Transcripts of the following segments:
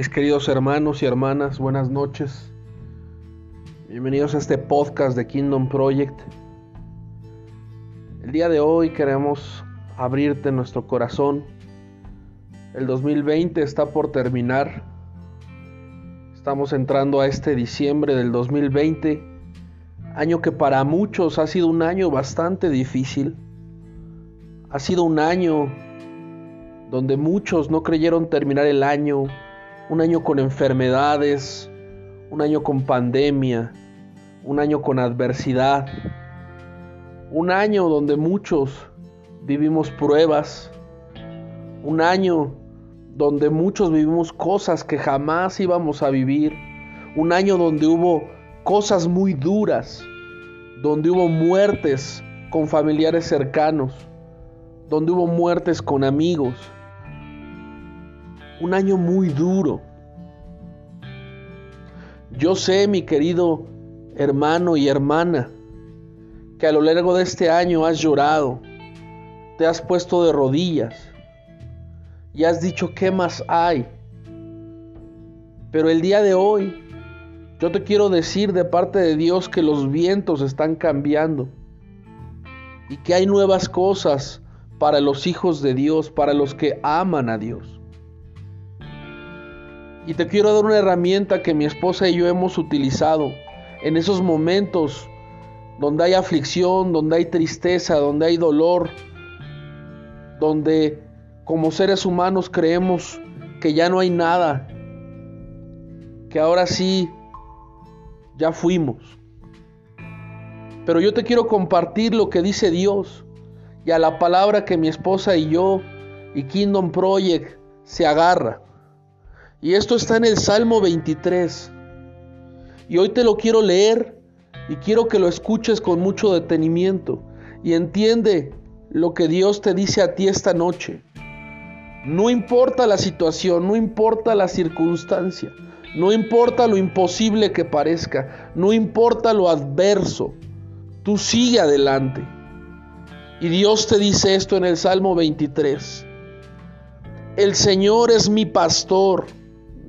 Mis queridos hermanos y hermanas, buenas noches. Bienvenidos a este podcast de Kingdom Project. El día de hoy queremos abrirte nuestro corazón. El 2020 está por terminar. Estamos entrando a este diciembre del 2020, año que para muchos ha sido un año bastante difícil. Ha sido un año donde muchos no creyeron terminar el año, un año con enfermedades, un año con pandemia, un año con adversidad, un año donde muchos vivimos pruebas, un año donde muchos vivimos cosas que jamás íbamos a vivir, un año donde hubo cosas muy duras, donde hubo muertes con familiares cercanos, donde hubo muertes con amigos, un año muy duro. Yo sé, mi querido hermano y hermana, que a lo largo de este año has llorado, te has puesto de rodillas y has dicho, ¿qué más hay? Pero el día de hoy, yo te quiero decir de parte de Dios que los vientos están cambiando y que hay nuevas cosas para los hijos de Dios, para los que aman a Dios. Y te quiero dar una herramienta que mi esposa y yo hemos utilizado en esos momentos donde hay aflicción, donde hay tristeza, donde hay dolor, donde como seres humanos creemos que ya no hay nada, que ahora sí, ya fuimos. Pero yo te quiero compartir lo que dice Dios y a la palabra que mi esposa y yo y Kingdom Project se agarra. Y esto está en el Salmo 23. Y hoy te lo quiero leer y quiero que lo escuches con mucho detenimiento y entiende lo que Dios te dice a ti esta noche. No importa la situación, no importa la circunstancia, no importa lo imposible que parezca, no importa lo adverso, tú sigue adelante. Y Dios te dice esto en el Salmo 23. El Señor es mi pastor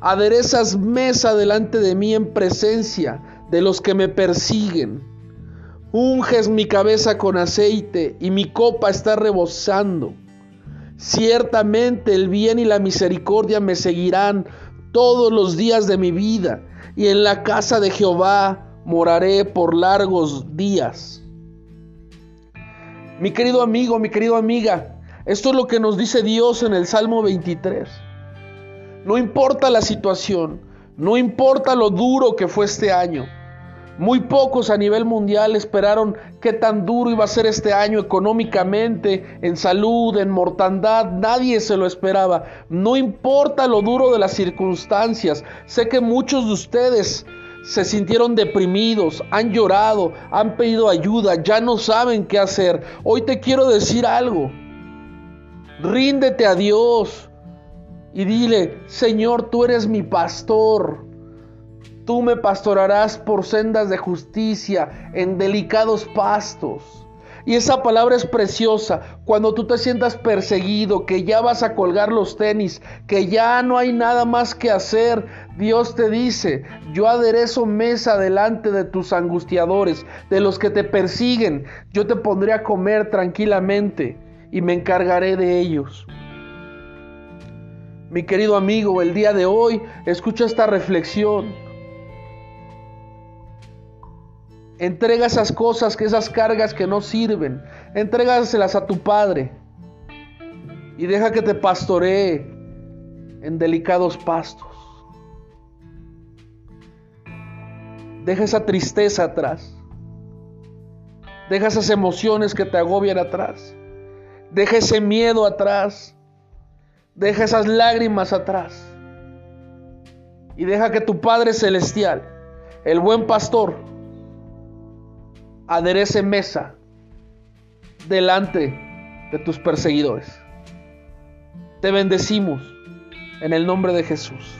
Aderezas mesa delante de mí en presencia de los que me persiguen. Unges mi cabeza con aceite y mi copa está rebosando. Ciertamente el bien y la misericordia me seguirán todos los días de mi vida y en la casa de Jehová moraré por largos días. Mi querido amigo, mi querida amiga, esto es lo que nos dice Dios en el Salmo 23. No importa la situación, no importa lo duro que fue este año. Muy pocos a nivel mundial esperaron qué tan duro iba a ser este año económicamente, en salud, en mortandad. Nadie se lo esperaba. No importa lo duro de las circunstancias. Sé que muchos de ustedes se sintieron deprimidos, han llorado, han pedido ayuda, ya no saben qué hacer. Hoy te quiero decir algo. Ríndete a Dios y dile, Señor, tú eres mi pastor. Tú me pastorarás por sendas de justicia, en delicados pastos. Y esa palabra es preciosa. Cuando tú te sientas perseguido, que ya vas a colgar los tenis, que ya no hay nada más que hacer, Dios te dice, yo aderezo mesa delante de tus angustiadores, de los que te persiguen. Yo te pondré a comer tranquilamente y me encargaré de ellos. Mi querido amigo, el día de hoy escucha esta reflexión. Entrega esas cosas, que esas cargas que no sirven, entrégaselas a tu Padre y deja que te pastoree en delicados pastos. Deja esa tristeza atrás. Deja esas emociones que te agobian atrás. Deja ese miedo atrás. Deja esas lágrimas atrás. Y deja que tu Padre Celestial el buen pastor, aderece mesa delante de tus perseguidores. Te bendecimos en el nombre de Jesús.